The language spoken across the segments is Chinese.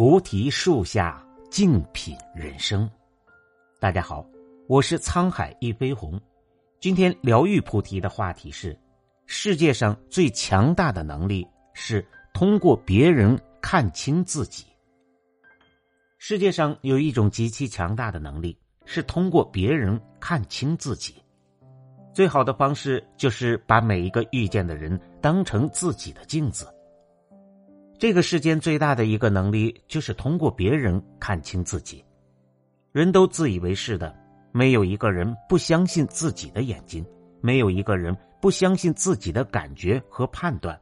菩提树下静品人生。大家好，我是沧海一飞鸿。今天疗愈菩提的话题是：世界上最强大的能力是通过别人看清自己。世界上有一种极其强大的能力，是通过别人看清自己。最好的方式就是把每一个遇见的人当成自己的镜子。这个世间最大的一个能力，就是通过别人看清自己。人都自以为是的，没有一个人不相信自己的眼睛，没有一个人不相信自己的感觉和判断。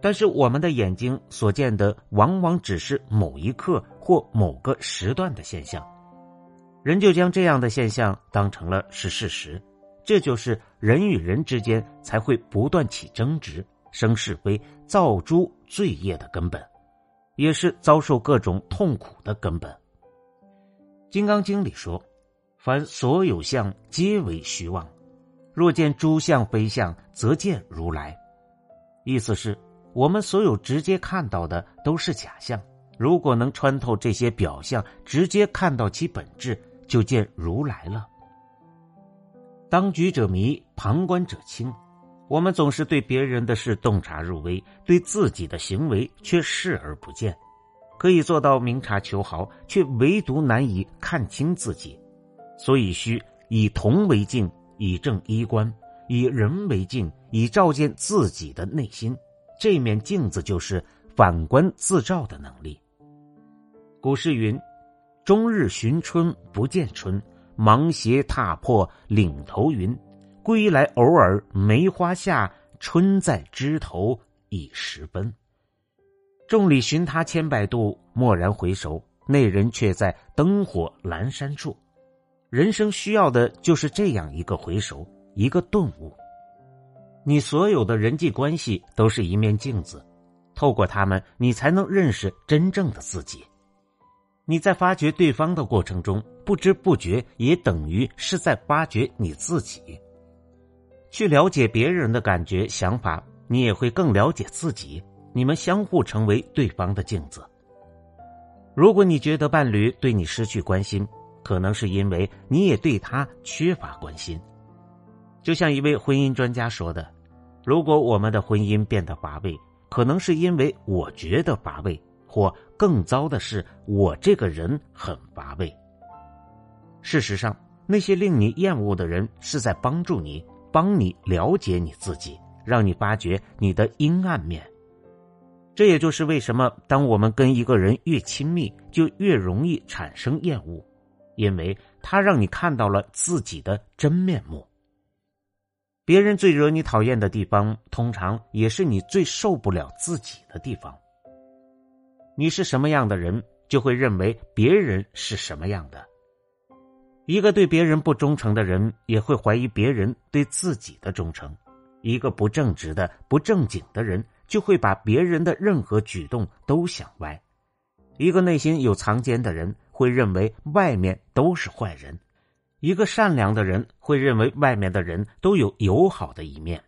但是我们的眼睛所见的，往往只是某一刻或某个时段的现象，人就将这样的现象当成了是事实。这就是人与人之间才会不断起争执。生是非、造诸罪业的根本，也是遭受各种痛苦的根本。《金刚经》里说：“凡所有相，皆为虚妄。若见诸相非相，则见如来。”意思是，我们所有直接看到的都是假象。如果能穿透这些表象，直接看到其本质，就见如来了。当局者迷，旁观者清。我们总是对别人的事洞察入微，对自己的行为却视而不见，可以做到明察秋毫，却唯独难以看清自己。所以需以铜为镜，以正衣冠；以人为镜，以照见自己的内心。这面镜子就是反观自照的能力。古诗云：“终日寻春不见春，芒鞋踏破岭头云。”归来偶尔梅花下，春在枝头已时分。众里寻他千百度，蓦然回首，那人却在灯火阑珊处。人生需要的就是这样一个回首，一个顿悟。你所有的人际关系都是一面镜子，透过他们，你才能认识真正的自己。你在发掘对方的过程中，不知不觉也等于是在发掘你自己。去了解别人的感觉、想法，你也会更了解自己。你们相互成为对方的镜子。如果你觉得伴侣对你失去关心，可能是因为你也对他缺乏关心。就像一位婚姻专家说的：“如果我们的婚姻变得乏味，可能是因为我觉得乏味，或更糟的是，我这个人很乏味。”事实上，那些令你厌恶的人是在帮助你。帮你了解你自己，让你发掘你的阴暗面。这也就是为什么，当我们跟一个人越亲密，就越容易产生厌恶，因为他让你看到了自己的真面目。别人最惹你讨厌的地方，通常也是你最受不了自己的地方。你是什么样的人，就会认为别人是什么样的。一个对别人不忠诚的人，也会怀疑别人对自己的忠诚；一个不正直的、不正经的人，就会把别人的任何举动都想歪；一个内心有藏奸的人，会认为外面都是坏人；一个善良的人，会认为外面的人都有友好的一面。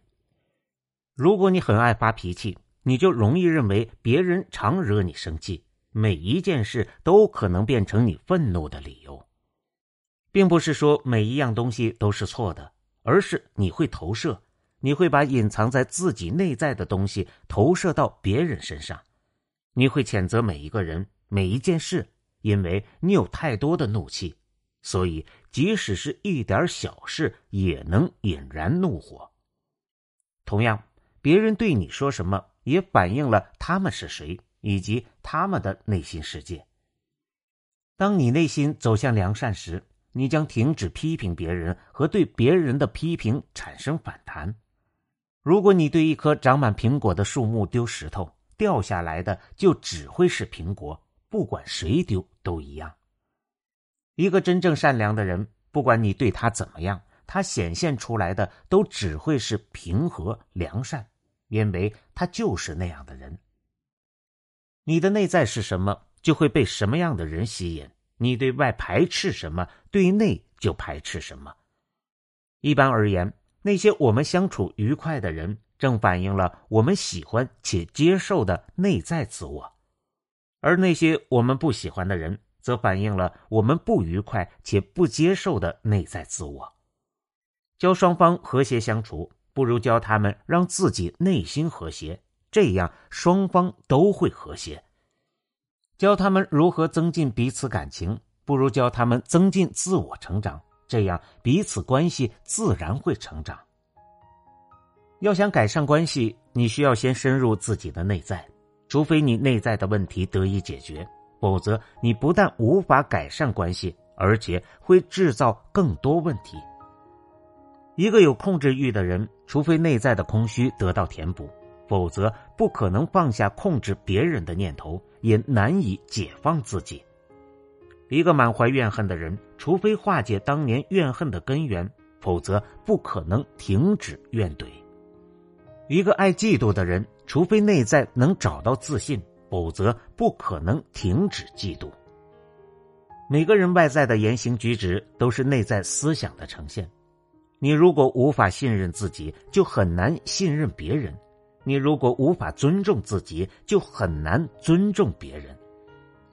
如果你很爱发脾气，你就容易认为别人常惹你生气，每一件事都可能变成你愤怒的理由。并不是说每一样东西都是错的，而是你会投射，你会把隐藏在自己内在的东西投射到别人身上，你会谴责每一个人、每一件事，因为你有太多的怒气，所以即使是一点小事也能引燃怒火。同样，别人对你说什么，也反映了他们是谁以及他们的内心世界。当你内心走向良善时，你将停止批评别人和对别人的批评产生反弹。如果你对一棵长满苹果的树木丢石头，掉下来的就只会是苹果，不管谁丢都一样。一个真正善良的人，不管你对他怎么样，他显现出来的都只会是平和良善，因为他就是那样的人。你的内在是什么，就会被什么样的人吸引。你对外排斥什么，对内就排斥什么。一般而言，那些我们相处愉快的人，正反映了我们喜欢且接受的内在自我。而那些我们不喜欢的人，则反映了我们不愉快且不接受的内在自我。教双方和谐相处，不如教他们让自己内心和谐，这样双方都会和谐。教他们如何增进彼此感情，不如教他们增进自我成长，这样彼此关系自然会成长。要想改善关系，你需要先深入自己的内在，除非你内在的问题得以解决，否则你不但无法改善关系，而且会制造更多问题。一个有控制欲的人，除非内在的空虚得到填补，否则不可能放下控制别人的念头，也难以解放自己。一个满怀怨恨的人，除非化解当年怨恨的根源，否则不可能停止怨怼。一个爱嫉妒的人，除非内在能找到自信，否则不可能停止嫉妒。每个人外在的言行举止都是内在思想的呈现。你如果无法信任自己，就很难信任别人；你如果无法尊重自己，就很难尊重别人；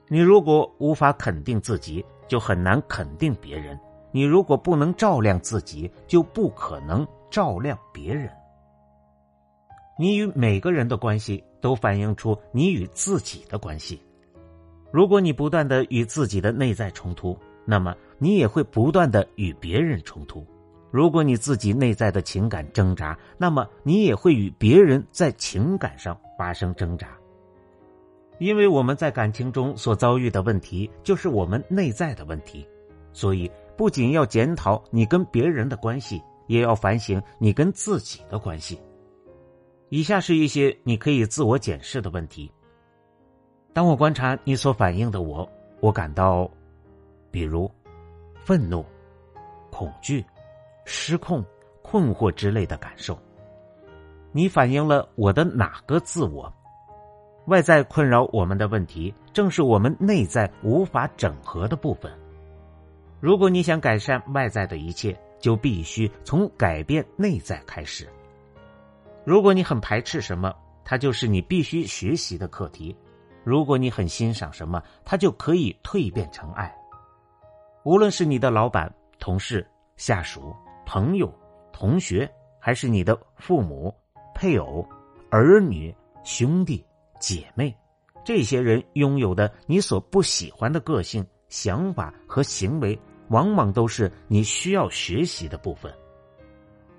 你如果无法肯定自己，就很难肯定别人；你如果不能照亮自己，就不可能照亮别人。你与每个人的关系都反映出你与自己的关系。如果你不断的与自己的内在冲突，那么你也会不断的与别人冲突。如果你自己内在的情感挣扎，那么你也会与别人在情感上发生挣扎。因为我们在感情中所遭遇的问题，就是我们内在的问题，所以不仅要检讨你跟别人的关系，也要反省你跟自己的关系。以下是一些你可以自我检视的问题。当我观察你所反映的我，我感到，比如，愤怒、恐惧、失控、困惑之类的感受。你反映了我的哪个自我？外在困扰我们的问题，正是我们内在无法整合的部分。如果你想改善外在的一切，就必须从改变内在开始。如果你很排斥什么，它就是你必须学习的课题；如果你很欣赏什么，它就可以蜕变成爱。无论是你的老板、同事、下属、朋友、同学，还是你的父母、配偶、儿女、兄弟、姐妹，这些人拥有的你所不喜欢的个性、想法和行为，往往都是你需要学习的部分。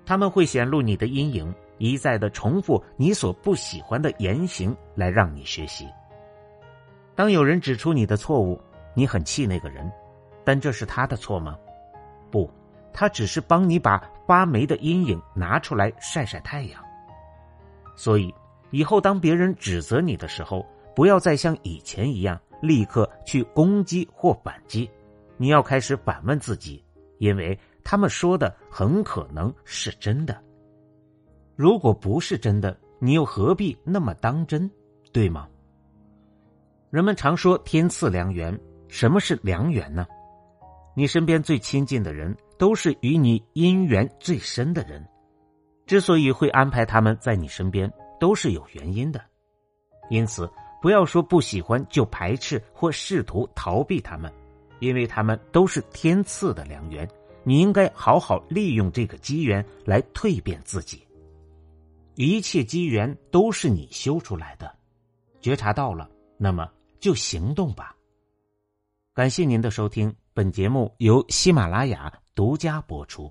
他们会显露你的阴影。一再的重复你所不喜欢的言行，来让你学习。当有人指出你的错误，你很气那个人，但这是他的错吗？不，他只是帮你把发霉的阴影拿出来晒晒太阳。所以，以后当别人指责你的时候，不要再像以前一样立刻去攻击或反击，你要开始反问自己，因为他们说的很可能是真的。如果不是真的，你又何必那么当真，对吗？人们常说天赐良缘，什么是良缘呢？你身边最亲近的人，都是与你姻缘最深的人。之所以会安排他们在你身边，都是有原因的。因此，不要说不喜欢就排斥或试图逃避他们，因为他们都是天赐的良缘。你应该好好利用这个机缘来蜕变自己。一切机缘都是你修出来的，觉察到了，那么就行动吧。感谢您的收听，本节目由喜马拉雅独家播出。